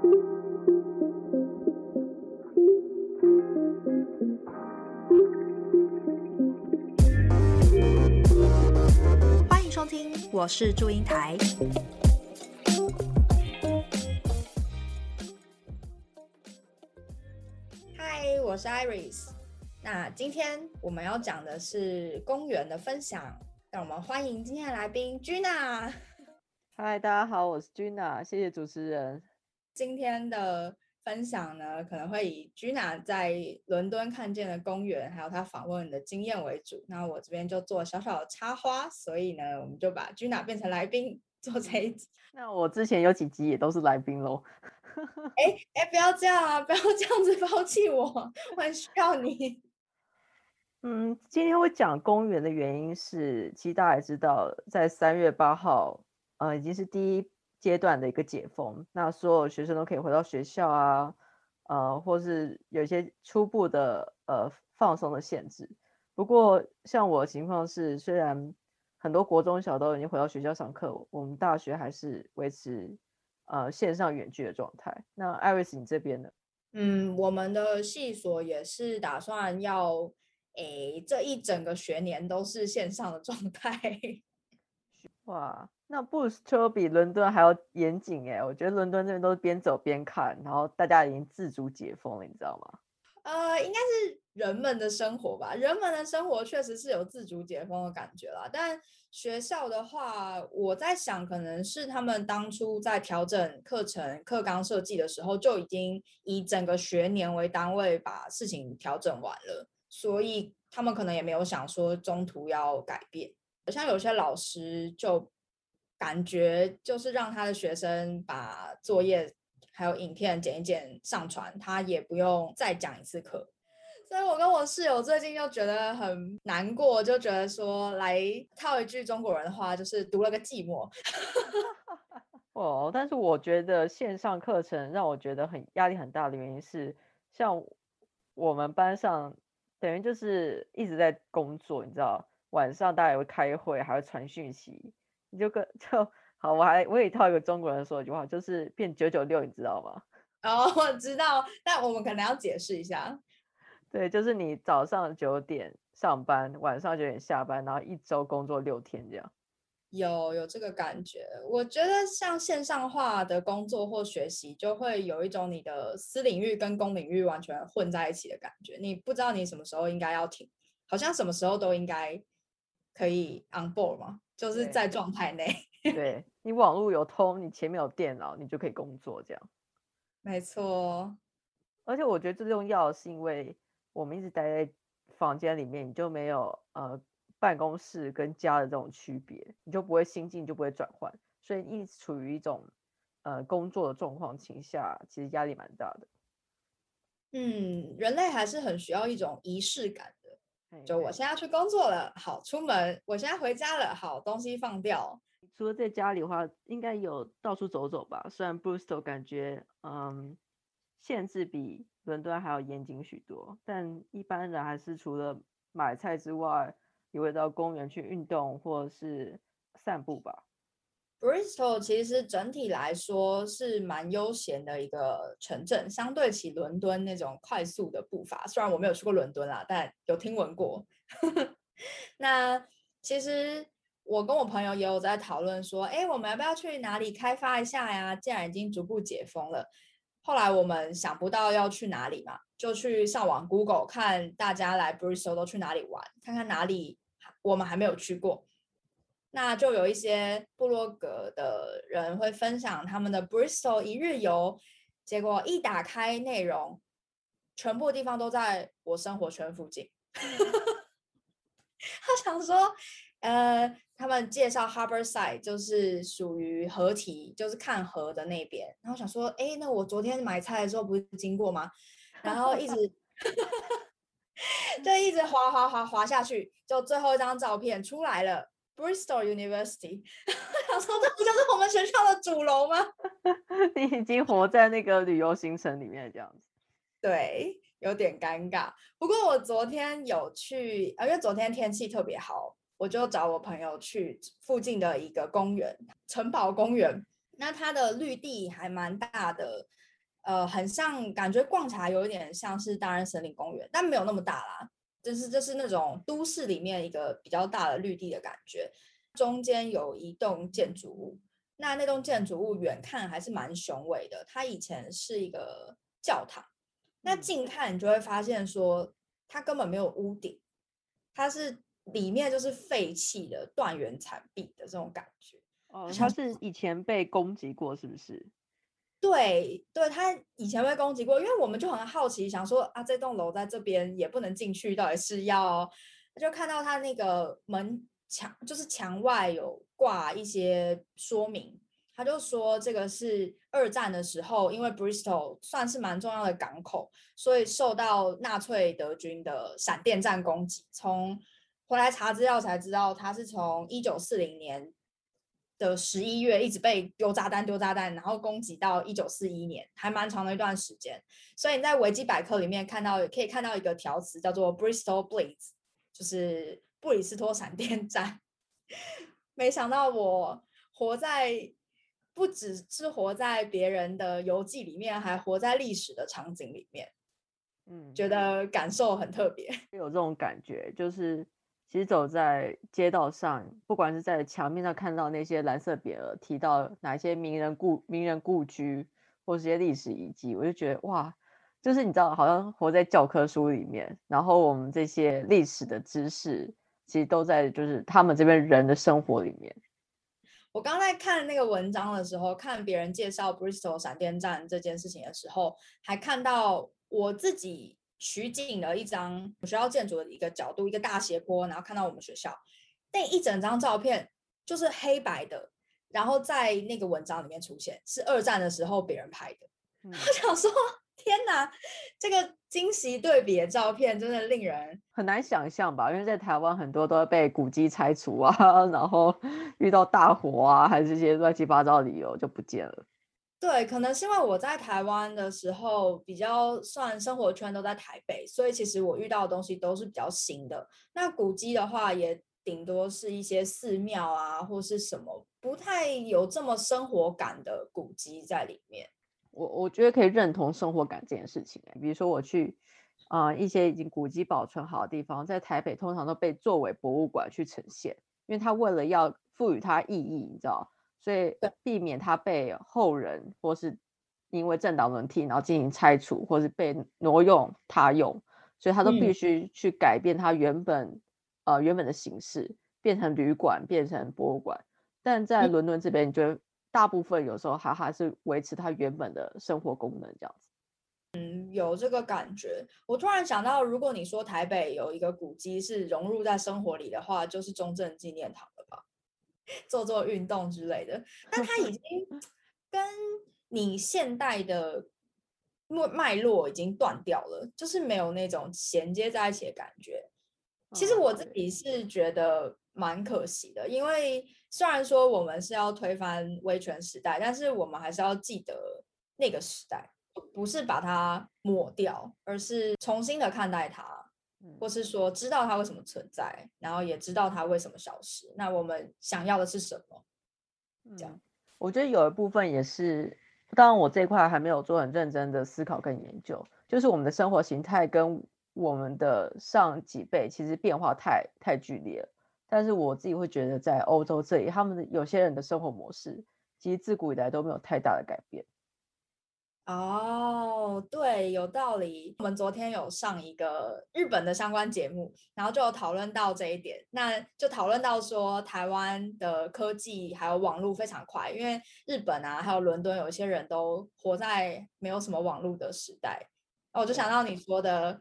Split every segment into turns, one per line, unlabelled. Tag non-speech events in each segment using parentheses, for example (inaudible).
欢迎收听，我是祝英台。嗨，我是 Iris。那今天我们要讲的是公园的分享，让我们欢迎今天的来宾 Gina。
嗨，大家好，我是 Gina，谢谢主持人。
今天的分享呢，可能会以 Gina 在伦敦看见的公园，还有她访问的经验为主。那我这边就做小小的插花，所以呢，我们就把 Gina 变成来宾做这一集。(laughs)
那我之前有几集也都是来宾喽。(laughs)
哎哎，不要这样啊！(laughs) 不要这样子抛弃我，我很需要你。
嗯，今天我讲公园的原因是，其实大家也知道，在三月八号，呃，已经是第一阶段的一个解封，那所有学生都可以回到学校啊，呃，或是有一些初步的呃放松的限制。不过，像我的情况是，虽然很多国中小都已经回到学校上课，我们大学还是维持呃线上远距的状态。那艾瑞斯，你这边呢？
嗯，我们的系所也是打算要。诶，这一整个学年都是线上的状态。
哇，那布斯特比伦敦还要严谨哎！我觉得伦敦这边都是边走边看，然后大家已经自主解封了，你知道吗？
呃，应该是人们的生活吧。人们的生活确实是有自主解封的感觉啦。但学校的话，我在想，可能是他们当初在调整课程课纲设计的时候，就已经以整个学年为单位把事情调整完了。所以他们可能也没有想说中途要改变，像有些老师就感觉就是让他的学生把作业还有影片剪一剪上传，他也不用再讲一次课。所以我跟我室友最近就觉得很难过，就觉得说来套一句中国人的话，就是读了个寂寞。(laughs)
哦，但是我觉得线上课程让我觉得很压力很大的原因是，像我们班上。等于就是一直在工作，你知道，晚上大家也会开会，还会传讯息，你就跟 (laughs) 就好。我还我也套一个中国人说一句话，就是变九九六，你知道吗？(laughs)
哦，我知道，但我们可能要解释一下。
对，就是你早上九点上班，晚上九点下班，然后一周工作六天这样。
有有这个感觉，我觉得像线上化的工作或学习，就会有一种你的私领域跟公领域完全混在一起的感觉。你不知道你什么时候应该要停，好像什么时候都应该可以 on board 吗，就是在状态内。(laughs)
对你网络有通，你前面有电脑，你就可以工作这样。
没错，
而且我觉得最重要是因为我们一直待在房间里面，你就没有呃。办公室跟家的这种区别，你就不会心境就不会转换，所以一直处于一种呃工作的状况情下，其实压力蛮大的。
嗯，人类还是很需要一种仪式感的。就我现在去工作了，好出门；我现在回家了，好东西放掉。
除了在家里的话，应该有到处走走吧？虽然 Bristol 感觉嗯限制比伦敦还要严谨许多，但一般人还是除了买菜之外。也会到公园去运动或是散步吧。
Bristol 其实整体来说是蛮悠闲的一个城镇，相对起伦敦那种快速的步伐。虽然我没有去过伦敦啦，但有听闻过。(laughs) 那其实我跟我朋友也有在讨论说，哎，我们要不要去哪里开发一下呀？既然已经逐步解封了。后来我们想不到要去哪里嘛，就去上网 Google 看大家来 Bristol 都去哪里玩，看看哪里我们还没有去过。那就有一些部落格的人会分享他们的 Bristol 一日游，结果一打开内容，全部地方都在我生活圈附近。(laughs) 他想说，呃。他们介绍 Harbor Side 就是属于河堤，就是看河的那边。然后想说，哎，那我昨天买菜的时候不是经过吗？然后一直 (laughs) 就一直滑滑滑滑下去，就最后一张照片出来了，Bristol University。(laughs) 想说，这不就是我们学校的主楼吗？(laughs)
你已经活在那个旅游行程里面这样子。
对，有点尴尬。不过我昨天有去，因为昨天天气特别好。我就找我朋友去附近的一个公园，城堡公园。那它的绿地还蛮大的，呃，很像感觉逛起来有一点像是大安森林公园，但没有那么大啦。就是这是那种都市里面一个比较大的绿地的感觉，中间有一栋建筑物。那那栋建筑物远看还是蛮雄伟的，它以前是一个教堂。那近看你就会发现说，它根本没有屋顶，它是里面就是废弃的断垣残壁的这种感觉。
哦，它是以前被攻击过，是不是？
对，对，他以前被攻击过，因为我们就很好奇，想说啊，这栋楼在这边也不能进去，到底是要？就看到他那个门墙，就是墙外有。挂一些说明，他就说这个是二战的时候，因为 Bristol 算是蛮重要的港口，所以受到纳粹德军的闪电战攻击。从回来查资料才知道，他是从一九四零年的十一月一直被丢炸弹、丢炸弹，然后攻击到一九四一年，还蛮长的一段时间。所以你在维基百科里面看到，可以看到一个条词叫做 Bristol Blitz，就是布里斯托闪电战。(laughs) 没想到我活在不只是活在别人的游记里面，还活在历史的场景里面。嗯，觉得感受很特别。
有这种感觉，就是其实走在街道上，不管是在墙面上看到那些蓝色匾额，提到哪些名人故名人故居或这些历史遗迹，我就觉得哇，就是你知道，好像活在教科书里面。然后我们这些历史的知识。其实都在就是他们这边人的生活里面。
我刚在看那个文章的时候，看别人介绍 Bristol 闪电战这件事情的时候，还看到我自己取景的一张学校建筑的一个角度，一个大斜坡，然后看到我们学校那一整张照片就是黑白的，然后在那个文章里面出现是二战的时候别人拍的。(laughs) 我想说。天哪，这个惊喜对比的照片真的令人
很难想象吧？因为在台湾很多都会被古迹拆除啊，(laughs) 然后遇到大火啊，还是这些乱七八糟的理由就不见了。
对，可能是因为我在台湾的时候比较算生活圈都在台北，所以其实我遇到的东西都是比较新的。那古迹的话，也顶多是一些寺庙啊，或是什么不太有这么生活感的古迹在里面。
我我觉得可以认同生活感这件事情比如说我去啊一些已经古迹保存好的地方，在台北通常都被作为博物馆去呈现，因为它为了要赋予它意义，你知道，所以避免它被后人或是因为政党轮替然后进行拆除，或是被挪用他用，所以它都必须去改变它原本呃原本的形式，变成旅馆，变成博物馆。但在伦敦这边，你觉得？大部分有时候还还是维持它原本的生活功能这样子。
嗯，有这个感觉。我突然想到，如果你说台北有一个古迹是融入在生活里的话，就是中正纪念堂了吧？做做运动之类的。但它已经 (laughs) 跟你现代的脉脉络已经断掉了，就是没有那种衔接在一起的感觉。其实我自己是觉得蛮可惜的，因为。虽然说我们是要推翻威权时代，但是我们还是要记得那个时代，不是把它抹掉，而是重新的看待它，或是说知道它为什么存在，然后也知道它为什么消失。那我们想要的是什么？这样，
我觉得有一部分也是，当然我这一块还没有做很认真的思考跟研究，就是我们的生活形态跟我们的上几辈其实变化太太剧烈了。但是我自己会觉得，在欧洲这里，他们的有些人的生活模式，其实自古以来都没有太大的改变。
哦，对，有道理。我们昨天有上一个日本的相关节目，然后就有讨论到这一点。那就讨论到说，台湾的科技还有网络非常快，因为日本啊，还有伦敦，有一些人都活在没有什么网络的时代。我就想到你说的，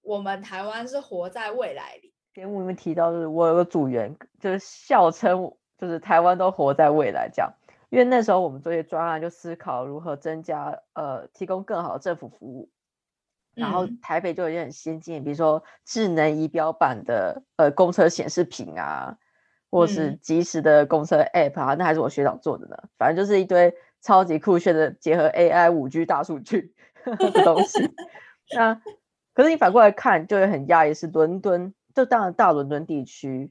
我们台湾是活在未来里。
节目里面提到，就是我有个组员，就是笑称，就是台湾都活在未来这样。因为那时候我们做一些专案，就思考如何增加呃提供更好的政府服务。然后台北就有一些很先进，比如说智能仪表板的呃公车显示屏啊，或是即时的公车 App 啊，那还是我学长做的呢。反正就是一堆超级酷炫的结合 AI 五 G 大数据 (laughs) 的东西。那可是你反过来看，就会很压抑，是伦敦。就当然，大伦敦地区，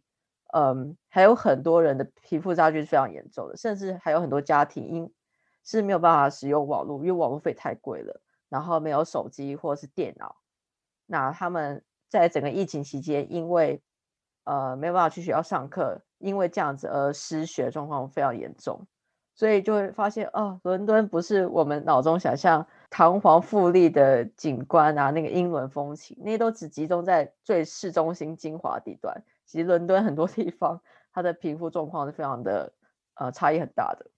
嗯，还有很多人的贫富差距是非常严重的，甚至还有很多家庭因是没有办法使用网络，因为网络费太贵了，然后没有手机或是电脑。那他们在整个疫情期间，因为呃没有办法去学校上课，因为这样子而失学状况非常严重，所以就会发现哦，伦敦不是我们脑中想象堂皇富丽的景观啊，那个英伦风情，那些都只集中在最市中心精华地段。其实伦敦很多 (laughs) 地方，它的贫富状况是非常的呃差异很大的。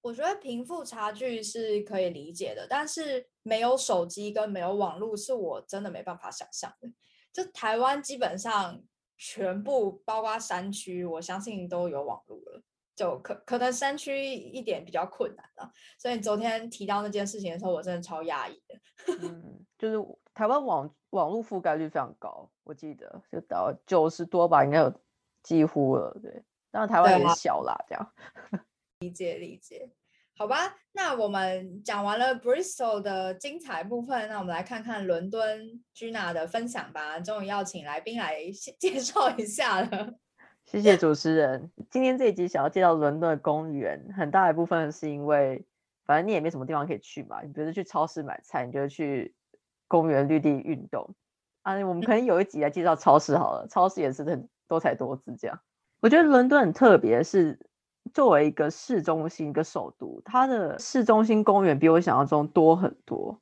我觉得贫富差距是可以理解的，但是没有手机跟没有网络，是我真的没办法想象的。就台湾基本上全部包括山区，我相信都有网络了。就可可能山区一点比较困难了。所以昨天提到那件事情的时候，我真的超压抑的。
嗯，就是台湾网网络覆盖率非常高，我记得就到九十多吧，应该有几乎了。对，当然台湾也小啦，这样。
理解理解，好吧，那我们讲完了 Bristol 的精彩部分，那我们来看看伦敦 Gina 的分享吧。终于要请来宾来 (laughs) 介绍一下了。(laughs)
谢谢主持人。今天这一集想要介绍伦敦的公园，很大一部分是因为，反正你也没什么地方可以去嘛，你比如去超市买菜，你就去公园绿地运动啊。我们可能有一集来介绍超市好了，超市也是很多彩多姿这样。我觉得伦敦很特别，是。作为一个市中心、一个首都，它的市中心公园比我想象中多很多。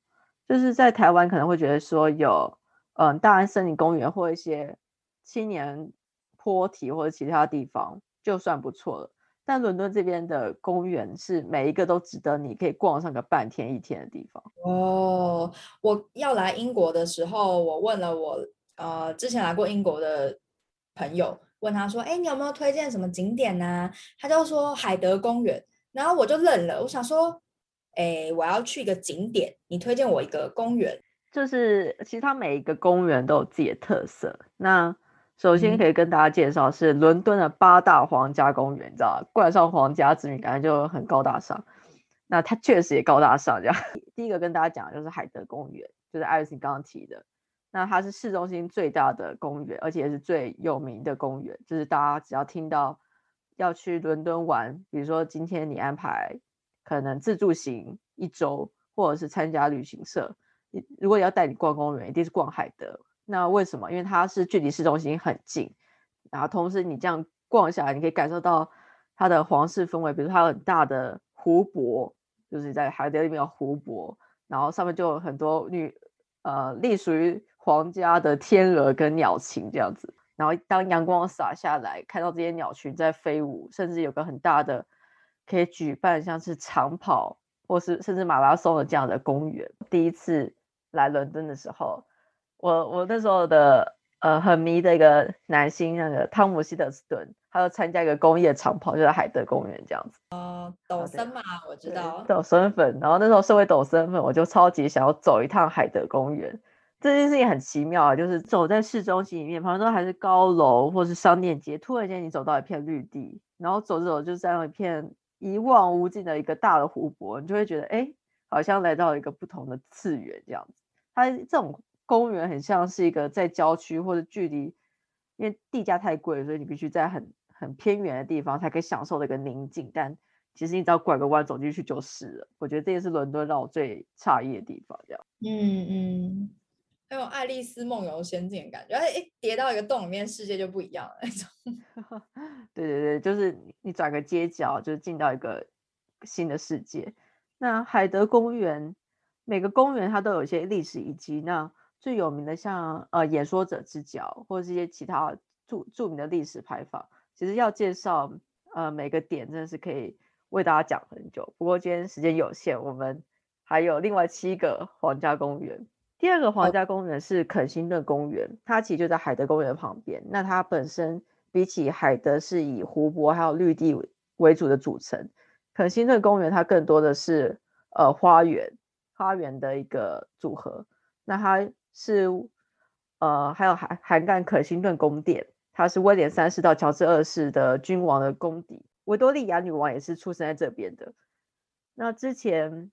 就是在台湾可能会觉得说有，嗯，大安森林公园或一些青年坡体或者其他地方就算不错了。但伦敦这边的公园是每一个都值得你可以逛上个半天一天的地方。
哦，我要来英国的时候，我问了我呃之前来过英国的朋友。问他说：“哎，你有没有推荐什么景点呢？”他就说海德公园，然后我就愣了。我想说：“哎，我要去一个景点，你推荐我一个公园。”
就是其实它每一个公园都有自己的特色。那首先可以跟大家介绍是伦敦的八大皇家公园，你知道冠上皇家之名，感觉就很高大上。那它确实也高大上。这样，(laughs) 第一个跟大家讲的就是海德公园，就是艾瑞斯刚刚提的。那它是市中心最大的公园，而且是最有名的公园。就是大家只要听到要去伦敦玩，比如说今天你安排可能自助行一周，或者是参加旅行社，你如果要带你逛公园，一定是逛海德。那为什么？因为它是距离市中心很近，然后同时你这样逛下来，你可以感受到它的皇室氛围。比如它有很大的湖泊，就是在海德里面有湖泊，然后上面就有很多女呃隶属于。皇家的天鹅跟鸟群这样子，然后当阳光洒下来，看到这些鸟群在飞舞，甚至有个很大的可以举办像是长跑或是甚至马拉松的这样的公园。第一次来伦敦的时候，我我那时候的呃很迷的一个男星那个汤姆希德斯顿，他要参加一个公益长跑，就在海德公园这样子。
哦，抖森嘛，我知道
抖森粉。然后那时候身为抖森粉，我就超级想要走一趟海德公园。这件事情很奇妙啊，就是走在市中心里面，旁边都还是高楼或是商店街，突然间你走到一片绿地，然后走着走就这样一片一望无际的一个大的湖泊，你就会觉得哎，好像来到一个不同的次元这样子。它这种公园很像是一个在郊区或者距离，因为地价太贵，所以你必须在很很偏远的地方才可以享受的一个宁静。但其实你只要拐个弯走进去就是了。我觉得这也是伦敦让我最诧异的地方。这样，
嗯嗯。很有爱丽丝梦游仙境的感觉，哎，一跌到一个洞里面，世界就不一样了那种。(laughs)
对对对，就是你转个街角，就是进到一个新的世界。那海德公园，每个公园它都有一些历史遗迹。那最有名的像呃演说者之角，或者一些其他著著名的历史牌坊，其实要介绍呃每个点，真的是可以为大家讲很久。不过今天时间有限，我们还有另外七个皇家公园。第二个皇家公园是肯辛顿公园，它其实就在海德公园旁边。那它本身比起海德是以湖泊还有绿地为主的组成，肯辛顿公园它更多的是呃花园，花园的一个组合。那它是呃还有涵涵盖肯辛顿宫殿，它是威廉三世到乔治二世的君王的宫邸，维多利亚女王也是出生在这边的。那之前。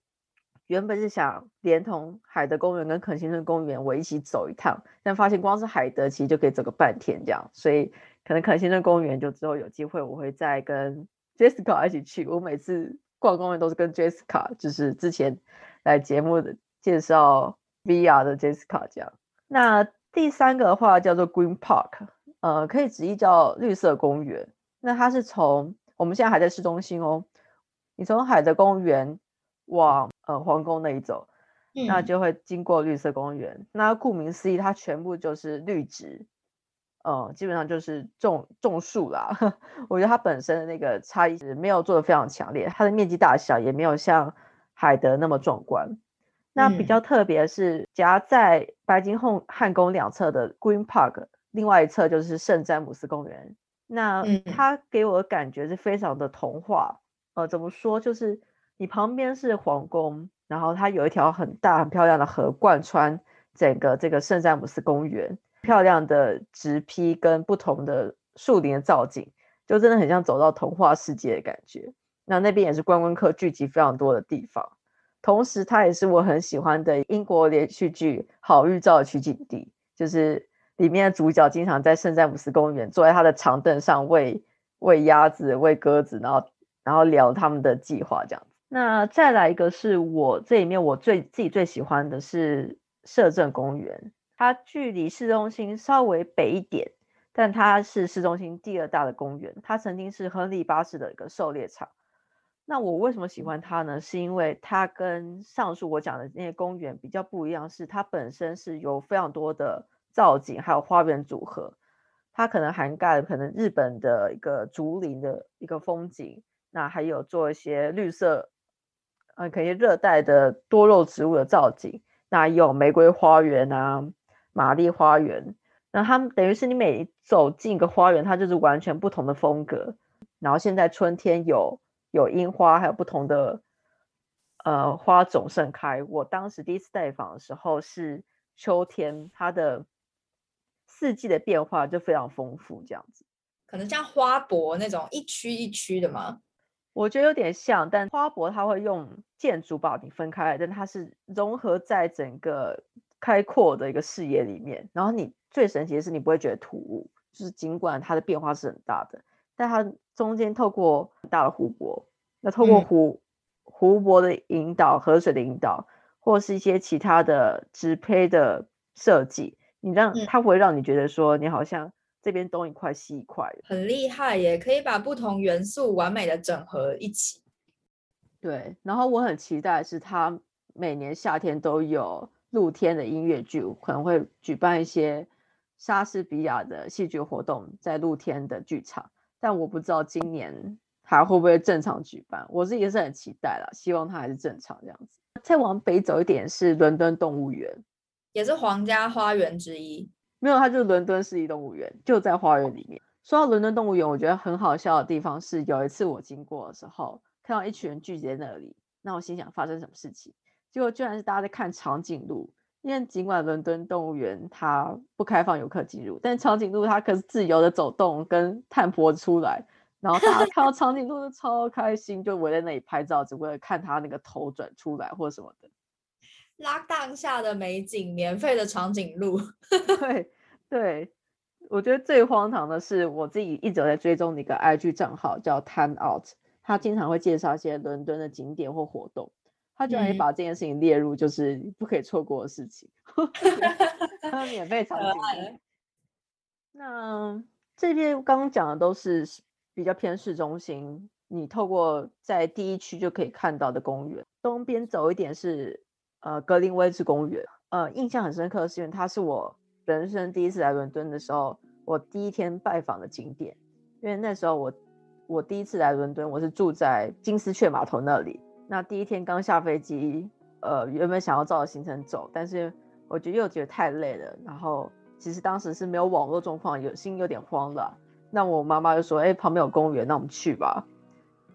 原本是想连同海德公园跟肯辛顿公园我一起走一趟，但发现光是海德其实就可以走个半天这样，所以可能肯辛顿公园就之后有机会我会再跟 (laughs) Jessica 一起去。我每次逛公园都是跟 Jessica，就是之前来节目的介绍 VR 的 Jessica 这样。那第三个的话叫做 Green Park，呃，可以直译叫绿色公园。那它是从我们现在还在市中心哦，你从海德公园往呃皇宫那一走，那就会经过绿色公园。那顾名思义，它全部就是绿植。嗯，基本上就是种种树啦。(laughs) 我觉得它本身的那个差异是没有做的非常强烈，它的面积大小也没有像海德那么壮观。那比较特别是夹在白金汉汉宫两侧的 Green Park，另外一侧就是圣詹姆斯公园。那它给我的感觉是非常的童话。呃，怎么说？就是你旁边是皇宫，然后它有一条很大很漂亮的河贯穿整个这个圣詹姆斯公园。漂亮的直批跟不同的树林的造景，就真的很像走到童话世界的感觉。那那边也是观光客聚集非常多的地方，同时它也是我很喜欢的英国连续剧《好预兆》的取景地。就是里面的主角经常在圣詹姆斯公园坐在他的长凳上喂喂鸭子、喂鸽子，然后然后聊他们的计划这样子。那再来一个是我这里面我最自己最喜欢的是摄政公园。它距离市中心稍微北一点，但它是市中心第二大的公园。它曾经是亨利八世的一个狩猎场。那我为什么喜欢它呢？是因为它跟上述我讲的那些公园比较不一样，是它本身是有非常多的造景，还有花园组合。它可能涵盖可能日本的一个竹林的一个风景，那还有做一些绿色，呃，可以热带的多肉植物的造景。那有玫瑰花园啊。玛丽花园，那它们等于是你每走进一个花园，它就是完全不同的风格。然后现在春天有有樱花，还有不同的呃花种盛开。我当时第一次带访的时候是秋天，它的四季的变化就非常丰富，这样子。
可能像花博那种一区一区的吗？
我觉得有点像，但花博它会用建筑把你分开，但它是融合在整个。开阔的一个视野里面，然后你最神奇的是，你不会觉得突兀，就是尽管它的变化是很大的，但它中间透过大的湖泊，那透过湖湖泊的引导、河水的引导，或是一些其他的植胚的设计，你让它会让你觉得说，你好像这边东一块西一块，
很厉害耶，可以把不同元素完美的整合一起。
对，然后我很期待是它每年夏天都有。露天的音乐剧可能会举办一些莎士比亚的戏剧活动，在露天的剧场，但我不知道今年还会不会正常举办。我自己是很期待了，希望它还是正常这样子。再往北走一点是伦敦动物园，
也是皇家花园之一。
没有，它就是伦敦市立动物园，就在花园里面。说到伦敦动物园，我觉得很好笑的地方是，有一次我经过的时候，看到一群人聚集在那里，那我心想发生什么事情？结果居然是大家在看长颈鹿，因为尽管伦敦动物园它不开放游客进入，但长颈鹿它可是自由的走动跟探婆出来，然后大家 (laughs) 看到长颈鹿都超开心，就围在那里拍照，只为了看它那个头转出来或什么的。
拉档下的美景，免费的长颈鹿。(laughs)
对对，我觉得最荒唐的是我自己一直在追踪的一个 IG 账号叫 Time Out，他经常会介绍一些伦敦的景点或活动。他居然也把这件事情列入，就是不可以错过的事情。(laughs) 他免费场景。那这边刚刚讲的都是比较偏市中心，你透过在第一区就可以看到的公园。东边走一点是呃格林威治公园，呃印象很深刻，是因为它是我人生第一次来伦敦的时候，我第一天拜访的景点。因为那时候我我第一次来伦敦，我是住在金丝雀码头那里。那第一天刚下飞机，呃，原本想要照着行程走，但是我觉得又觉得太累了。然后其实当时是没有网络状况，有心有点慌了。那我妈妈就说：“哎，旁边有公园，那我们去吧。”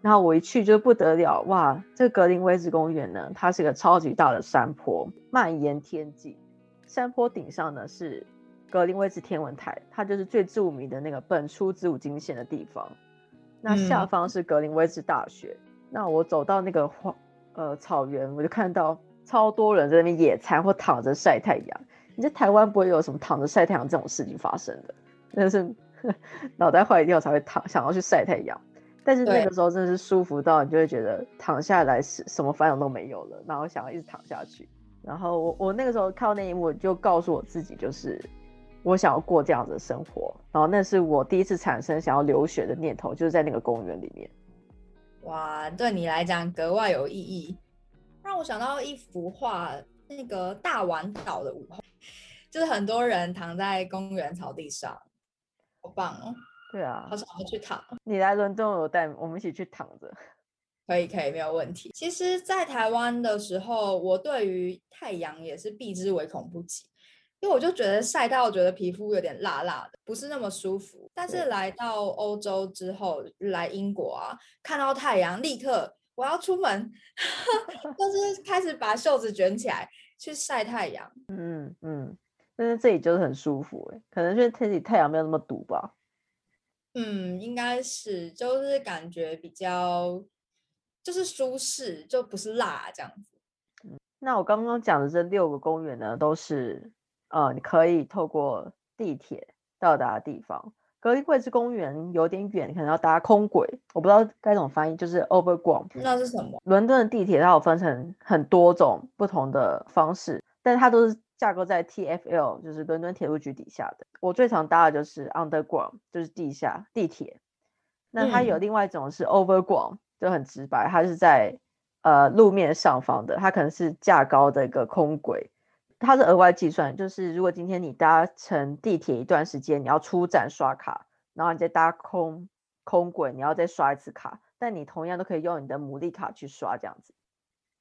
然后我一去就不得了，哇！这个格林威治公园呢，它是个超级大的山坡，蔓延天际。山坡顶上呢是格林威治天文台，它就是最著名的那个本初子午经线的地方。那下方是格林威治大学。那我走到那个荒呃草原，我就看到超多人在那边野餐或躺着晒太阳。你在台湾不会有什么躺着晒太阳这种事情发生的，但是 (laughs) 脑袋坏掉才会躺想要去晒太阳。但是那个时候真的是舒服到你就会觉得躺下来是什么烦恼都没有了，然后想要一直躺下去。然后我我那个时候看到那一幕，就告诉我自己，就是我想要过这样子的生活。然后那是我第一次产生想要留学的念头，就是在那个公园里面。
哇，对你来讲格外有意义，让我想到一幅画，那个大丸岛的午后，就是很多人躺在公园草地上，好棒哦，
对啊
好，想要去躺。
你来伦敦，我带我们一起去躺着。(laughs)
可以，可以，没有问题。其实，在台湾的时候，我对于太阳也是避之唯恐不及，因为我就觉得晒到觉得皮肤有点辣辣的，不是那么舒服。但是
对
来到欧洲之后，来英国啊，看到太阳，立刻我要出门，(laughs) 就是开始把袖子卷起来去晒太阳。
嗯嗯，但是这里就是很舒服哎，可能是这里太阳没有那么毒吧。
嗯，应该是，就是感觉比较就是舒适，就不是辣这样子。
那我刚刚讲的这六个公园呢，都是呃，你可以透过地铁到达的地方。格林威治公园有点远，可能要搭空轨，我不知道该怎么翻译，就是 Overground。
那是什么？
伦敦的地铁它有分成很多种不同的方式，但它都是架构在 TFL，就是伦敦铁路局底下的。我最常搭的就是 Underground，就是地下地铁。那它有
嗯
另外一种是 Overground，就很直白，它是在呃路面上方的，它可能是架高的一个空轨。它是额外计算，就是如果今天你搭乘地铁一段时间，你要出站刷卡，然后你再搭空空轨，你要再刷一次卡，但你同样都可以用你的牡蛎卡去刷这样子。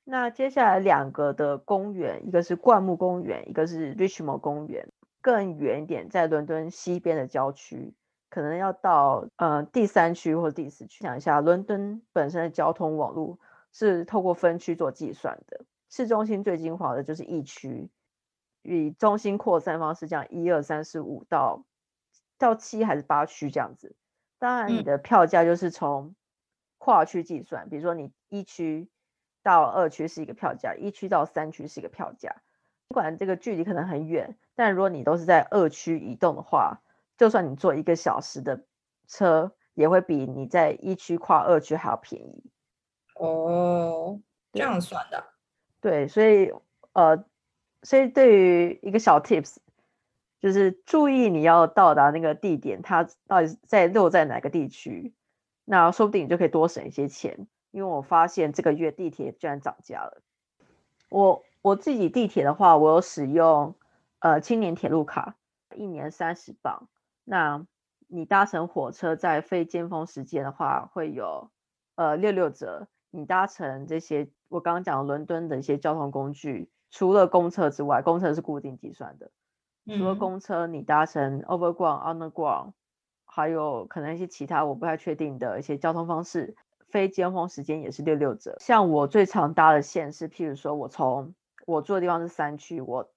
那接下来两个的公园，一个是灌木公园，一个是 Richmond 公园，更远一点，在伦敦西边的郊区，可能要到呃第三区或第四区。想一下，伦敦本身的交通网络是透过分区做计算的，市中心最精华的就是一区，以中心扩散方式，这样一二三四五到到七还是八区这样子。当然，你
嗯
的票价就是从跨区计算，比如说你一区到二区是一个票价，一区到三区是一个票价。不管这个距离可能很远，但如果你都是在二区移动的话，就算你坐一个小时的车，也会比你在一区跨二区还要便宜。
哦，这
对
样算的啊。
对，所以呃，所以对于一个小 tips，就是注意你要到达那个地点，它到底在落在哪个地区，那说不定你就可以多省一些钱。因为我发现这个月地铁居然涨价了。我我自己地铁的话，我有使用呃青年铁路卡，一年三十磅。那你搭乘火车在非尖峰时间的话，会有呃六六折。你搭乘这些我刚刚讲伦敦的一些交通工具，除了公车之外，公车是固定计算的。除了
嗯
公车，你搭乘 Overground、Underground，还有可能一些其他我不太确定的一些交通方式，非尖峰时间也是六六折。像我最常搭的线是，譬如说我从我住的地方是三区，我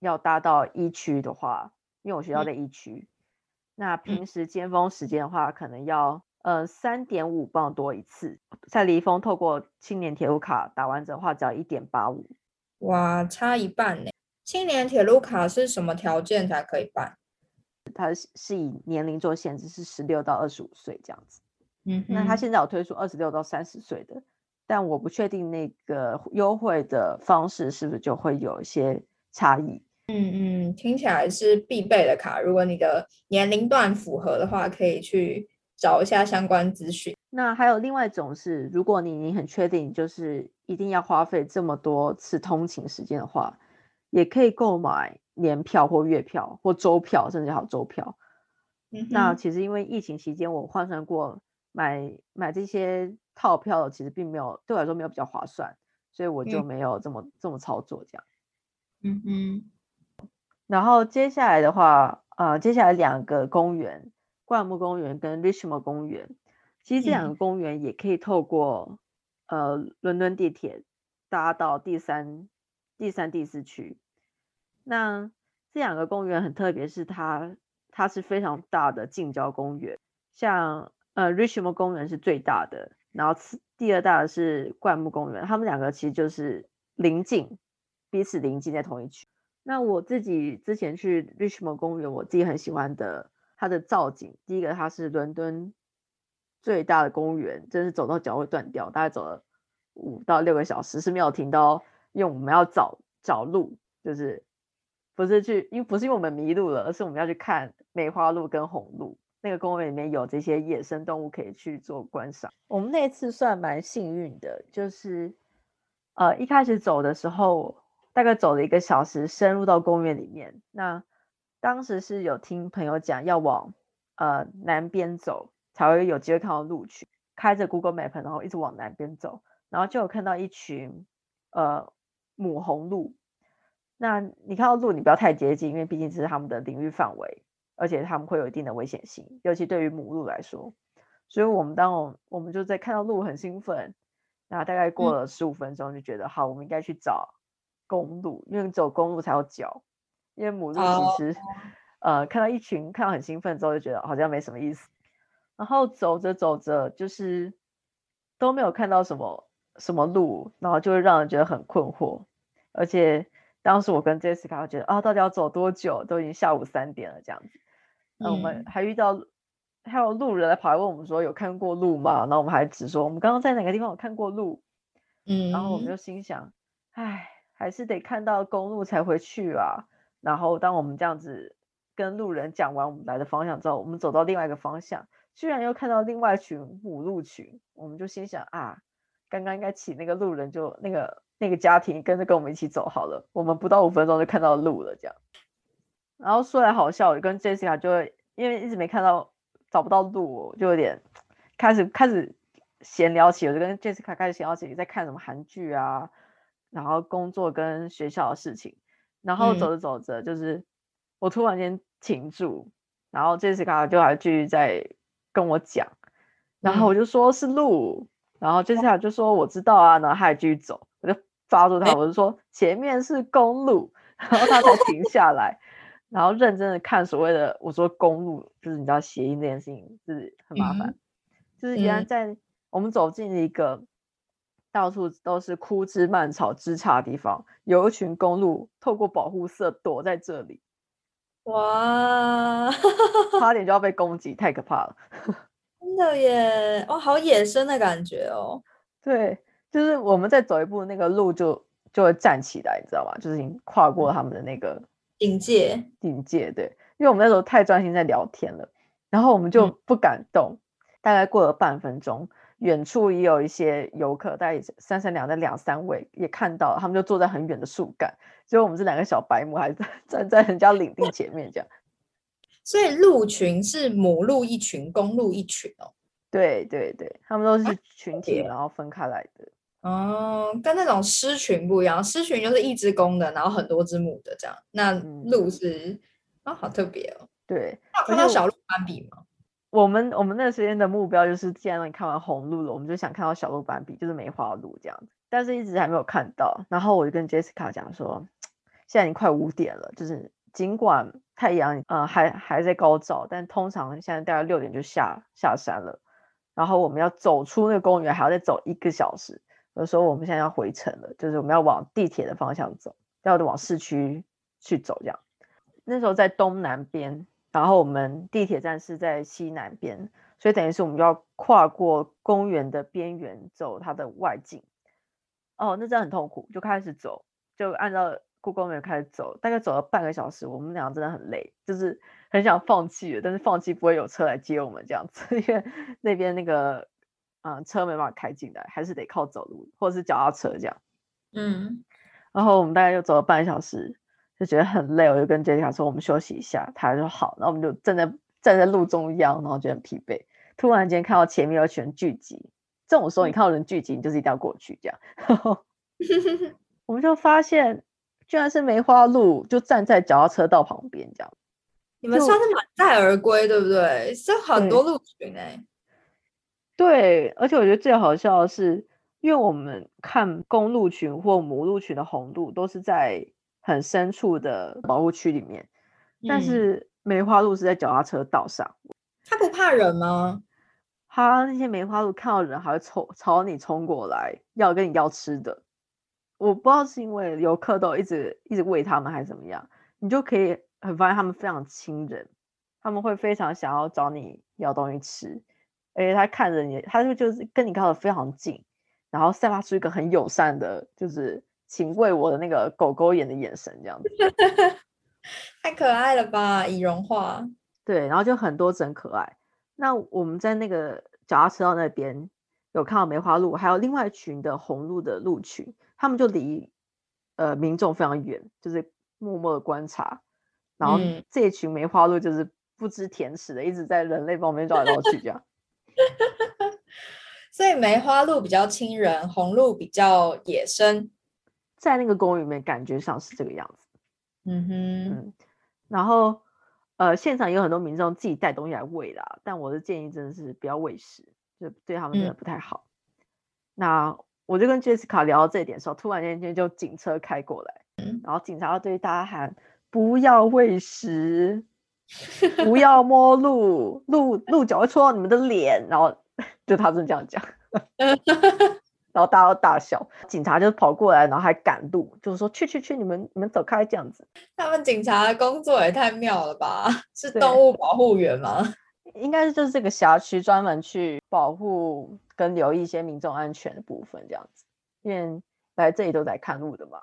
要搭到一区的话，因为我学校
嗯
在一区，那平时尖峰时间的话，可能要呃三点五磅多一次。在离峰透过青年铁路卡打完折的话，只要一点八五。
哇，差一半呢。青年铁路卡是什么条件才可以办？
它是是以年龄做限制，是十六到二十五岁这样子。
嗯
那它现在有推出二十六到三十岁的，但我不确定那个优惠的方式是不是就会有一些差异。
嗯嗯，听起来是必备的卡。如果你的年龄段符合的话，可以去找一下相关资讯。
那还有另外一种是，如果你你很确定就是一定要花费这么多次通勤时间的话，也可以购买年票或月票或周票，甚至还有周票。
嗯，
那其实因为疫情期间，我换算过买买这些套票，其实并没有对我来说没有比较划算，所以我就
嗯
没有这么这么操作这样。
嗯哼，
然后接下来的话，呃，接下来两个公园，灌木公园跟 Richmond 公园，其实这两
嗯
个公园也可以透过呃伦敦地铁搭到第三、第三、第四区。那这两个公园很特别，是它它是非常大的近郊公园，像呃 Richmond 公园是最大的，然后次第二大的是灌木公园，他们两个其实就是邻近，彼此邻近在同一区。那我自己之前去 Richmond 公园，我自己很喜欢的它的造景。第一个，它是伦敦最大的公园，真是走到脚会断掉，大概走了五到六个小时是没有停到，因为我们要找找路，就是不是去，因为不是因为我们迷路了，而是我们要去看梅花鹿跟红鹿。那个公园里面有这些野生动物可以去做观赏。我们那次算蛮幸运的，就是呃一开始走的时候，大概走了一个小时，深入到公园里面。那当时是有听朋友讲要往呃南边走，才会有机会看到鹿群。开着 Google Map，然后一直往南边走，然后就有看到一群呃母红鹿。那你看到鹿，你不要太接近，因为毕竟这是他们的领域范围。而且他们会有一定的危险性，尤其对于母鹿来说。所以，我们当我我们就在看到鹿很兴奋，那大概过了十五分钟，就觉得好，我们应该去找公路，因为走公路才有脚。因为母鹿其实，呃，看到一群看到很兴奋之后，就觉得好像没什么意思。然后走着走着，就是都没有看到什么什么路，然后就会让人觉得很困惑。而且当时我跟 Jessica 觉得啊，到底要走多久？都已经下午三点了，这样子。那我们还遇到还有路人来跑来问我们说有看过路吗？然后我们还只说我们刚刚在哪个地方有看过路，嗯，然后我们就心想，哎，还是得看到公路才回去啊。然后当我们这样子跟路人讲完我们来的方向之后，我们走到另外一个方向，居然又看到另外一群母鹿群，我们就心想啊，刚刚应该请那个路人就那个那个家庭跟着跟我们一起走好了，我们不到五分钟就看到鹿了，这样。然后说来好笑，我跟 Jessica 就因为一直没看到找不到路，就有点开始开始闲聊起，我就跟 Jessica 开始闲聊起在看什么韩剧啊，然后工作跟学校的事情，然后走着走着，就是我突然间停住，然后 Jessica 就还继续在跟我讲，然后我就说是路，然后 Jessica 就说我知道啊，然后他还继续走，我就抓住他，我就说前面是公路，(laughs) 然后他才停下来。然后认真的看所谓的我说公路，就是你知道谐音这件事情是很麻烦，就是原来在我们走进一个到处都是枯枝蔓草枝杈的地方，有一群公鹿透过保护色躲在这里，
哇，(laughs)
差点就要被攻击，太可怕了，(laughs)
真的耶，哇，好野生的感觉哦，
对，就是我们再走一步，那个鹿就就会站起来，你知道吗？就是已经跨过他们的那个。
警戒，
警戒，对，因为我们那时候太专心在聊天了，然后我们就不敢动。大概过了半分钟，远处也有一些游客，大概三三两的两三位也看到了，他们就坐在很远的树干，所以我们这两个小白母还在 (laughs) 站在人家领地前面这样。(laughs)
所以鹿群是母鹿一群，公鹿一群哦。
对对对，他们都是群体，然后分开来的。
哦，跟那种狮群不一样，狮群就是一只公的，然后很多只母的这样。那鹿是啊，好特别哦。
对，
看到小鹿斑比吗？
我们我们那时间的目标就是，既然你看完红鹿了，我们就想看到小鹿斑比，就是梅花鹿这样子。但是一直还没有看到。然后我就跟 Jessica 讲说，现在已经快五点了，就是尽管太阳呃还还在高照，但通常现在大概六点就下下山了。然后我们要走出那个公园，还要再走一个小时。有时候我们现在要回城了，就是我们要往地铁的方向走，要往市区去走这样。那时候在东南边，然后我们地铁站是在西南边，所以等于是我们要跨过公园的边缘走它的外径。哦，那真的很痛苦，就开始走，就按照故宫园开始走，大概走了半个小时，我们俩真的很累，就是很想放弃了，但是放弃不会有车来接我们这样子，(laughs) 因为那边那个。嗯，车没办法开进来，还是得靠走路或者是脚踏车这样。
嗯，
然后我们大概又走了半个小时，就觉得很累，我就跟杰西卡说我们休息一下，他说好，然后我们就站在站在路中央，然后觉得很疲惫。突然间看到前面有群人聚集，这种时候你看到人聚集，你就是一定要过去这样。(laughs) 我们就发现居然是梅花鹿，就站在脚踏车道旁边这样。
你们算是满载而归，对不对？是很多鹿群哎。
对，而且我觉得最好笑的是，因为我们看公鹿群或母鹿群的红鹿都是在很深处的保护区里面，但是梅花鹿是在脚踏车道上。
它不怕人吗？
它那些梅花鹿看到人还会冲朝你冲过来，要跟你要吃的。我不知道是因为游客都一直一直喂它们还是怎么样，你就可以很发现它们非常亲人，他们会非常想要找你要东西吃。而且它看着你，它就就是跟你靠的非常近，然后散发出一个很友善的，就是请喂我的那个狗狗眼的眼神，这样子，(laughs)
太可爱了吧，已融化。
对，然后就很多真可爱。那我们在那个脚踏车道那边有看到梅花鹿，还有另外一群的红鹿的鹿群，他们就离呃民众非常远，就是默默的观察。然后这一群梅花鹿就是不知甜食的，一直在人类旁边绕来绕去这样。(laughs)
所以梅花鹿比较亲人，红鹿比较野生，
在那个公园里面感觉上是这个样子。
嗯哼，
然后呃，现场有很多民众自己带东西来喂啦，但我的建议真的是不要喂食，就对他们真的不太好。那我就跟 Jessica 聊到这一点的时候，突然间间就警车开过来，然后警察要对大家喊。不要喂食，不要摸鹿，鹿鹿角会戳到你们的脸，然后 (laughs) 就他真这样讲，(laughs) 然后大家都大笑，警察就跑过来，然后还赶路，就是说去去去，你们你们走开这样子。
他们警察的工作也太妙了吧？(laughs) 是动物保护员吗？
应该是就是这个辖区专门去保护跟留意一些民众安全的部分这样子，因为来这里都在看路的嘛。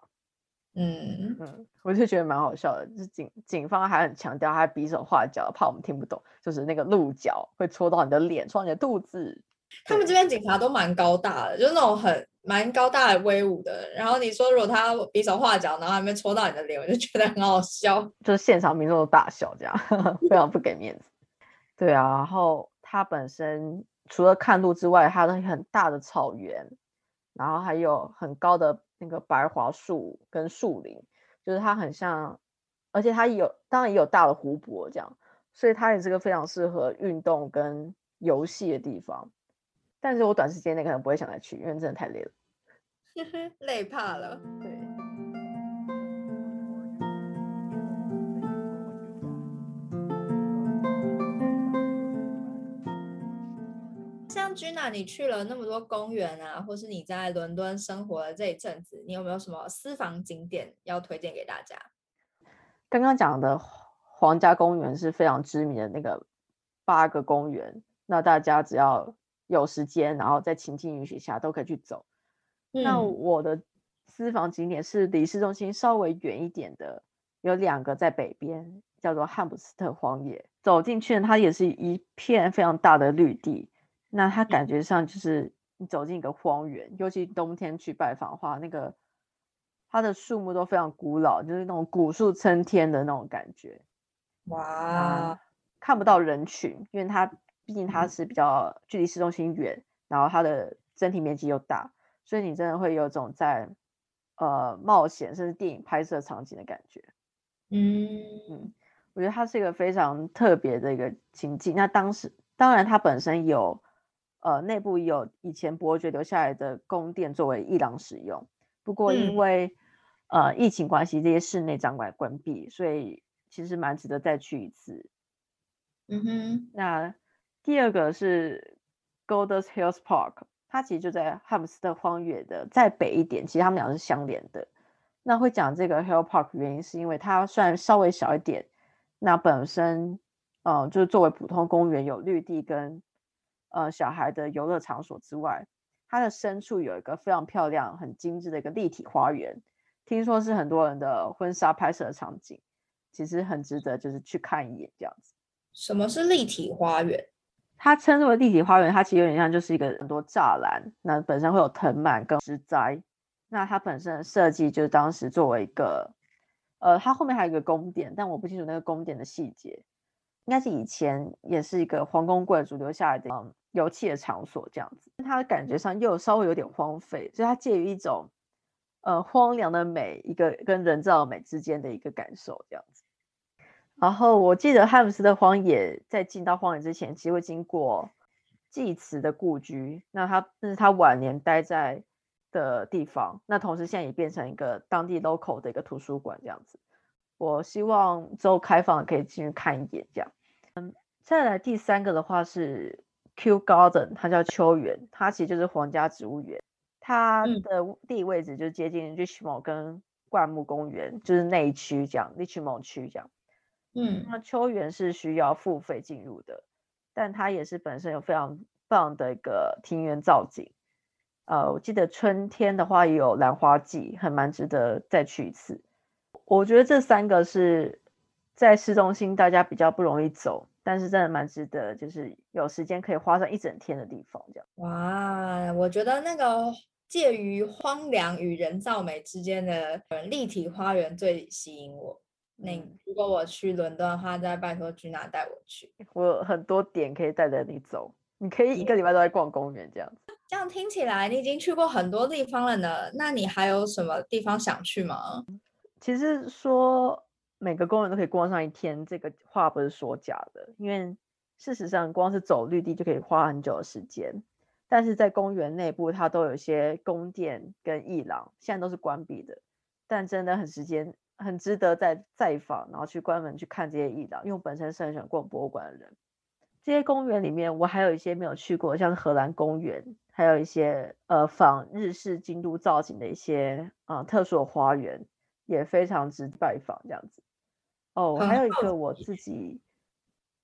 嗯
嗯，我就觉得蛮好笑的，就是警警方还很强调，还比手画脚，怕我们听不懂，就是那个鹿角会戳到你的脸，戳你的肚子。
他们这边警察都蛮高大的，就是那种很蛮高大、威武的。然后你说如果他比手画脚，然后还没戳到你的脸，我就觉得很好笑。
就是现场民众都大笑，这样 (laughs) 非常不给面子。对啊，然后它本身除了看路之外，它的很大的草原，然后还有很高的。那个白桦树跟树林，就是它很像，而且它有当然也有大的湖泊这样，所以它也是个非常适合运动跟游戏的地方。但是我短时间内可能不会想再去，因为真的太累了，(laughs)
累怕了。
对。
Gina，你去了那么多公园啊，或是你在伦敦生活的这一阵子，你有没有什么私房景点要推荐给大家？
刚刚讲的皇家公园是非常知名的那个八个公园，那大家只要有时间，然后在情境允许下都可以去走。那我的私房景点是离市中心稍微远一点的，有两个在北边，叫做汉普斯特荒野。走进去，它也是一片非常大的绿地。那它感觉上就是你走进一个荒原，尤其冬天去拜访的话，那个它的树木都非常古老，就是那种古树参天的那种感觉。
哇，
看不到人群，因为它毕竟它是比较距离市中心远，然后它的整体面积又大，所以你真的会有种在呃冒险甚至电影拍摄场景的感觉。
嗯
嗯，我觉得它是一个非常特别的一个情境。那当时当然它本身有。呃，内部有以前伯爵留下来的宫殿作为艺廊使用，不过因为呃疫情关系，这些室内展馆关闭，所以其实蛮值得再去一次。
嗯哼，
那第二个是 Golders Hills Park，它其实就在汉姆斯特荒野的再北一点，其实他们俩是相连的。那会讲这个 Hill Park 原因是因为它虽然稍微小一点，那本身嗯就是作为普通公园有绿地跟。呃，小孩的游乐场所之外，它的深处有一个非常漂亮、很精致的一个立体花园，听说是很多人的婚纱拍摄的场景，其实很值得就是去看一眼这样子。
什么是立体花园？
它称之为立体花园，它其实有点像就是一个很多栅栏，那本身会有藤蔓跟植栽。那它本身的设计就是当时作为一个，呃，它后面还有一个宫殿，但我不清楚那个宫殿的细节，应该是以前也是一个皇宫贵族留下来的。嗯游憩的场所这样子，它的感觉上又稍微有点荒废，所以它介于一种呃荒凉的美，一个跟人造的美之间的一个感受这样。然后我记得汉姆斯的荒野在进到荒野之前，其实会经过祭慈的故居，那他那是他晚年待在的地方，那同时现在也变成一个当地 local 的一个图书馆这样子。我希望之后开放可以进去看一眼这样。嗯，再来第三个的话是。Q Garden，它叫秋园，它其实就是皇家植物园。它的地理位置就接近 Richmond 跟灌木公园，就是内区这样，Richmond 区这样。
嗯，
那秋园是需要付费进入的，但它也是本身有非常棒的一个庭园造景。呃，我记得春天的话也有兰花季，很蛮值得再去一次。我觉得这三个是在市中心大家比较不容易走，但是真的蛮值得，就是有时间可以花上一整天的地方。这样
哇，我觉得那个介于荒凉与人造美之间的立体花园最吸引我。那如果我去伦敦的话，再拜托君娜带我去。
我有很多点可以带着你走，你可以一个礼拜都在逛公园这样子。
这样听起来你已经去过很多地方了呢，那你还有什么地方想去吗？
其实说每个公园都可以逛上一天，这个话不是说假的，因为事实上光是走绿地就可以花很久的时间。但是在公园内部，它都有一些宫殿跟艺廊，现在都是关闭的，但真的很时间很值得再再访，然后去关门去看这些艺廊，因为我本身是很喜欢逛博物馆的人。这些公园里面，我还有一些没有去过，像是荷兰公园，还有一些呃仿日式京都造景的一些啊特殊的花园，也非常值得拜访。这样子哦，还有一个我自己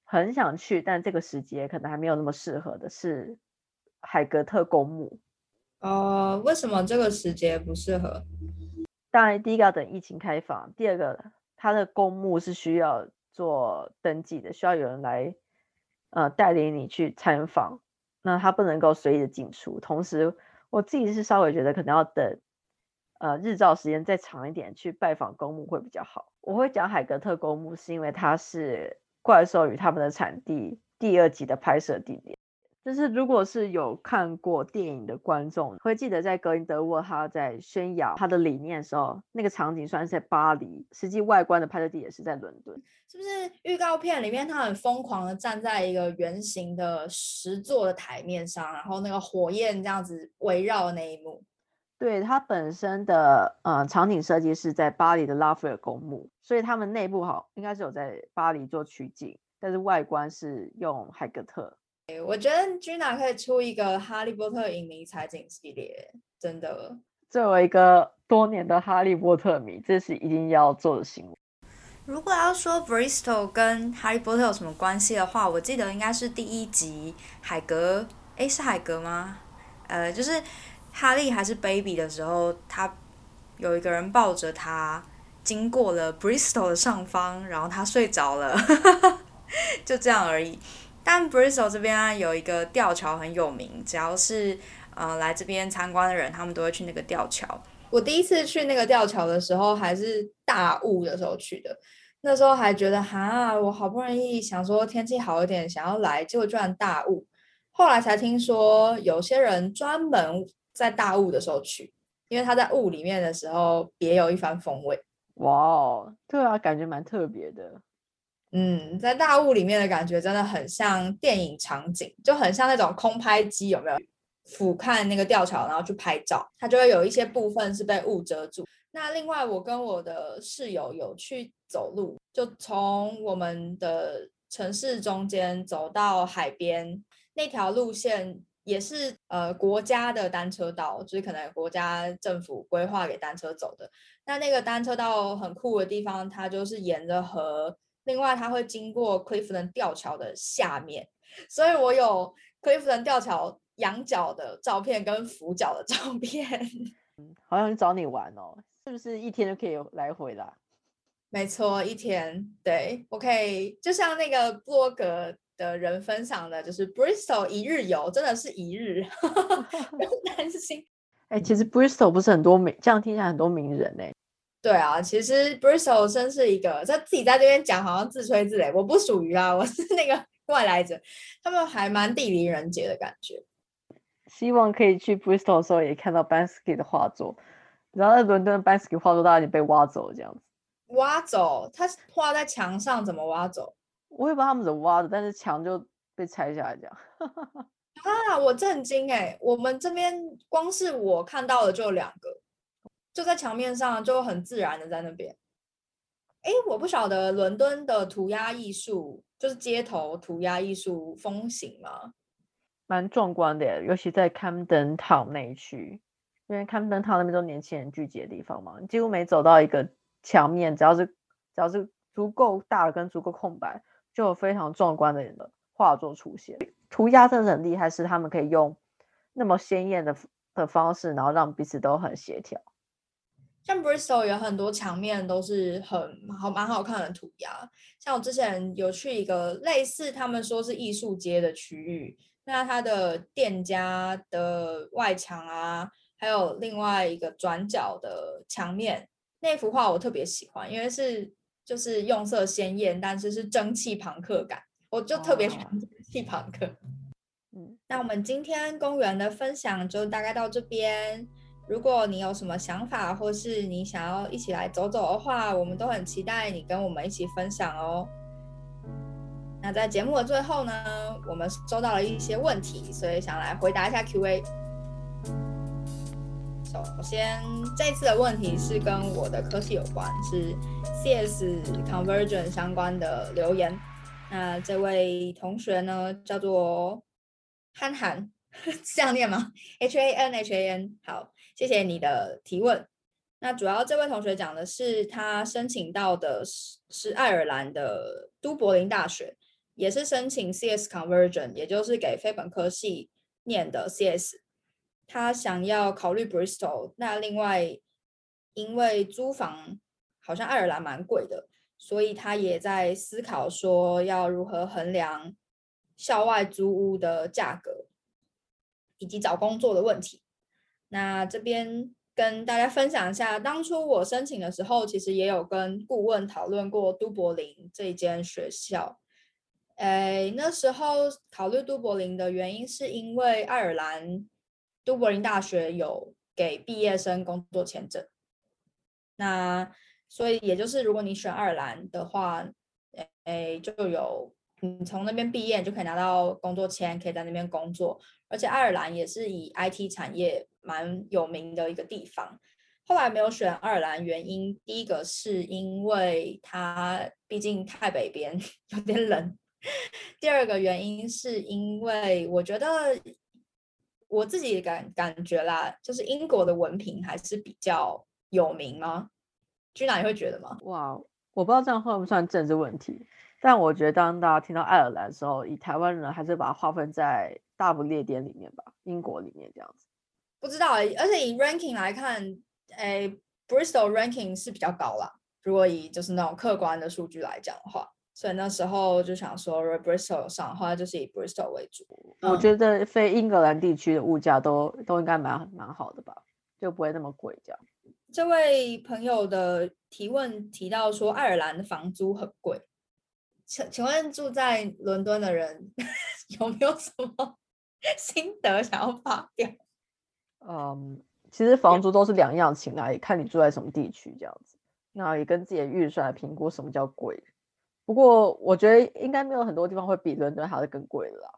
很想去，但这个时节可能还没有那么适合的是海格特公墓。
哦，为什么这个时节不适合？
当然，第一个要等疫情开放，第二个它的公墓是需要做登记的，需要有人来。呃，带领你去参访，那他不能够随意的进出。同时，我自己是稍微觉得可能要等，呃，日照时间再长一点去拜访公墓会比较好。我会讲海格特公墓，是因为它是《怪兽与他们的产地》第二集的拍摄地点。就是如果是有看过电影的观众，会记得在格林德沃他在宣扬他的理念的时候，那个场景虽然是在巴黎，实际外观的拍摄地也是在伦敦。
是不是预告片里面他很疯狂的站在一个圆形的石座的台面上，然后那个火焰这样子围绕那一幕？
对，它本身的呃场景设计是在巴黎的拉斐尔公墓，所以他们内部好应该是有在巴黎做取景，但是外观是用海格特。
我觉得 Gina 可以出一个《哈利波特》影迷采景系列，真的。
作为一个多年的哈利波特迷，这是一定要做的行为。
如果要说 Bristol 跟哈利波特有什么关系的话，我记得应该是第一集海格，诶，是海格吗？呃，就是哈利还是 baby 的时候，他有一个人抱着他经过了 Bristol 的上方，然后他睡着了，(laughs) 就这样而已。但 Bristol 这边啊有一个吊桥很有名，只要是呃来这边参观的人，他们都会去那个吊桥。我第一次去那个吊桥的时候，还是大雾的时候去的，那时候还觉得哈，我好不容易想说天气好一点，想要来，结果居然大雾。后来才听说有些人专门在大雾的时候去，因为他在雾里面的时候别有一番风味。
哇哦，对啊，感觉蛮特别的。
嗯，在大雾里面的感觉真的很像电影场景，就很像那种空拍机，有没有俯瞰那个吊桥，然后去拍照，它就会有一些部分是被雾遮住。那另外，我跟我的室友有去走路，就从我们的城市中间走到海边，那条路线也是呃国家的单车道，就是可能国家政府规划给单车走的。那那个单车道很酷的地方，它就是沿着河。另外，它会经过 Clifton 吊桥的下面，所以我有 Clifton 吊桥仰角的照片跟俯角的照片。(laughs)
嗯，好想去找你玩哦，是不是一天就可以来回啦？
没错，一天。对我可以，就像那个波格的人分享的，就是 Bristol 一日游，真的是一日，(laughs) 不用担心。
哎，其实 Bristol 不是很多名，这样听起来很多名人哎。
对啊，其实 Bristol 真是一个他自己在这边讲，好像自吹自擂。我不属于啊，我是那个 (laughs) 外来者。他们还蛮地灵人杰的感觉。
希望可以去 Bristol 的时候也看到 Banksy 的画作。然后在伦敦 Banksy 画作，大概经被挖走了这样子。
挖走？他画在墙上，怎么挖走？
我也不知道他们怎么挖的，但是墙就被拆下来这样。(laughs)
啊，我震惊哎！我们这边光是我看到的就两个。就在墙面上，就很自然的在那边。哎，我不晓得伦敦的涂鸦艺术，就是街头涂鸦艺术风行吗？
蛮壮观的，尤其在 Camden Town 那区，因为 Camden Town 那边都年轻人聚集的地方嘛，几乎每走到一个墙面，只要是只要是足够大跟足够空白，就有非常壮观的人的画作出现。涂鸦真的很厉害，是他们可以用那么鲜艳的的方式，然后让彼此都很协调。
像 Bristol 有很多墙面都是很好蛮好看的涂鸦，像我之前有去一个类似他们说是艺术街的区域，那它的店家的外墙啊，还有另外一个转角的墙面，那幅画我特别喜欢，因为是就是用色鲜艳，但是是蒸汽朋克感，我就特别喜欢蒸汽朋克。嗯，那我们今天公园的分享就大概到这边。如果你有什么想法，或是你想要一起来走走的话，我们都很期待你跟我们一起分享哦。那在节目的最后呢，我们收到了一些问题，所以想来回答一下 Q&A。首先，这次的问题是跟我的科系有关，是 CS Conversion 相关的留言。那这位同学呢，叫做憨憨，(laughs) 这样念吗？H A N H A N，好。谢谢你的提问。那主要这位同学讲的是他申请到的是是爱尔兰的都柏林大学，也是申请 CS Conversion，也就是给非本科系念的 CS。他想要考虑 Bristol，那另外因为租房好像爱尔兰蛮贵的，所以他也在思考说要如何衡量校外租屋的价格，以及找工作的问题。那这边跟大家分享一下，当初我申请的时候，其实也有跟顾问讨论过都柏林这间学校。诶，那时候考虑都柏林的原因，是因为爱尔兰都柏林大学有给毕业生工作签证。那所以也就是，如果你选爱尔兰的话，诶，就有你从那边毕业就可以拿到工作签，可以在那边工作。而且爱尔兰也是以 IT 产业。蛮有名的一个地方，后来没有选爱尔兰，原因第一个是因为它毕竟太北边，(laughs) 有点冷；第二个原因是因为我觉得我自己感感觉啦，就是英国的文凭还是比较有名吗？居然你会觉得吗？
哇，我不知道这样算不算政治问题，但我觉得当大家听到爱尔兰的时候，以台湾人还是把它划分在大不列颠里面吧，英国里面这样子。
不知道，而且以 ranking 来看，诶，Bristol ranking 是比较高啦。如果以就是那种客观的数据来讲的话，所以那时候就想说，Bristol 上的话，就是以 Bristol 为主。
我觉得非英格兰地区的物价都都应该蛮蛮好的吧，就不会那么贵这样。
这位朋友的提问提到说，爱尔兰的房租很贵，请请问住在伦敦的人 (laughs) 有没有什么 (laughs) 心得想要发表？
嗯，其实房租都是两样情啊，也看你住在什么地区这样子。那也跟自己的预算来评估什么叫贵。不过我觉得应该没有很多地方会比伦敦还要更贵的啦。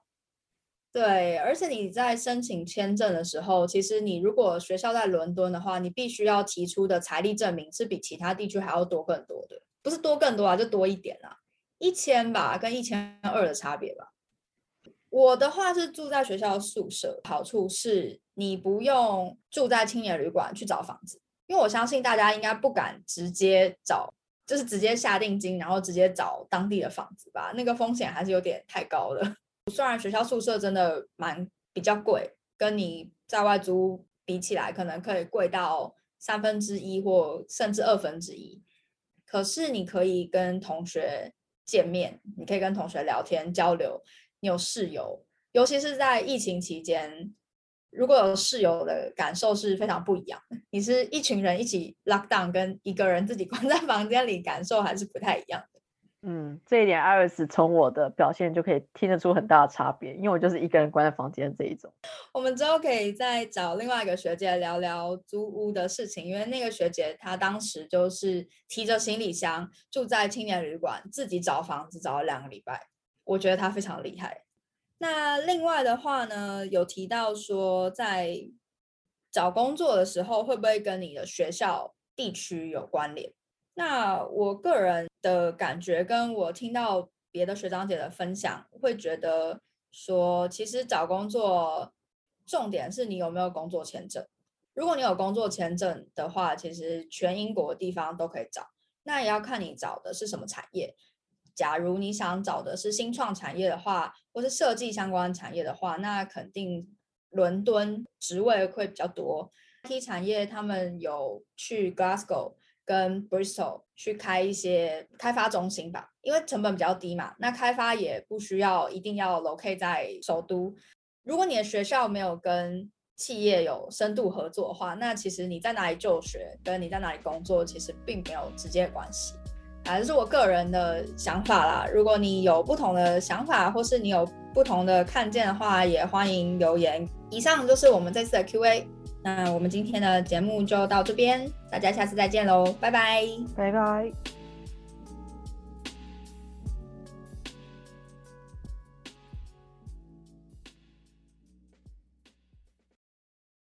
对，而且你在申请签证的时候，其实你如果学校在伦敦的话，你必须要提出的财力证明是比其他地区还要多更多的，不是多更多啊，就多一点啊，一千吧，跟一千二的差别吧。我的话是住在学校宿舍，好处是你不用住在青年旅馆去找房子，因为我相信大家应该不敢直接找，就是直接下定金，然后直接找当地的房子吧，那个风险还是有点太高了。(laughs) 虽然学校宿舍真的蛮比较贵，跟你在外租比起来，可能可以贵到三分之一或甚至二分之一，可是你可以跟同学见面，你可以跟同学聊天交流。你有室友，尤其是在疫情期间，如果有室友的感受是非常不一样的。你是一群人一起 lock down，跟一个人自己关在房间里，感受还是不太一样。
嗯，这一点 Iris 从我的表现就可以听得出很大的差别，因为我就是一个人关在房间这一种。
我们之后可以再找另外一个学姐聊聊租屋的事情，因为那个学姐她当时就是提着行李箱住在青年旅馆，自己找房子找了两个礼拜。我觉得他非常厉害。那另外的话呢，有提到说，在找工作的时候，会不会跟你的学校地区有关联？那我个人的感觉，跟我听到别的学长姐的分享，会觉得说，其实找工作重点是你有没有工作签证。如果你有工作签证的话，其实全英国地方都可以找。那也要看你找的是什么产业。假如你想找的是新创产业的话，或是设计相关产业的话，那肯定伦敦职位会比较多。T 产业他们有去 Glasgow 跟 Bristol 去开一些开发中心吧，因为成本比较低嘛，那开发也不需要一定要 locate 在首都。如果你的学校没有跟企业有深度合作的话，那其实你在哪里就学，跟你在哪里工作其实并没有直接关系。啊，这是我个人的想法啦。如果你有不同的想法，或是你有不同的看见的话，也欢迎留言。以上就是我们这次的 Q&A。那我们今天的节目就到这边，大家下次再见喽，拜拜，
拜拜。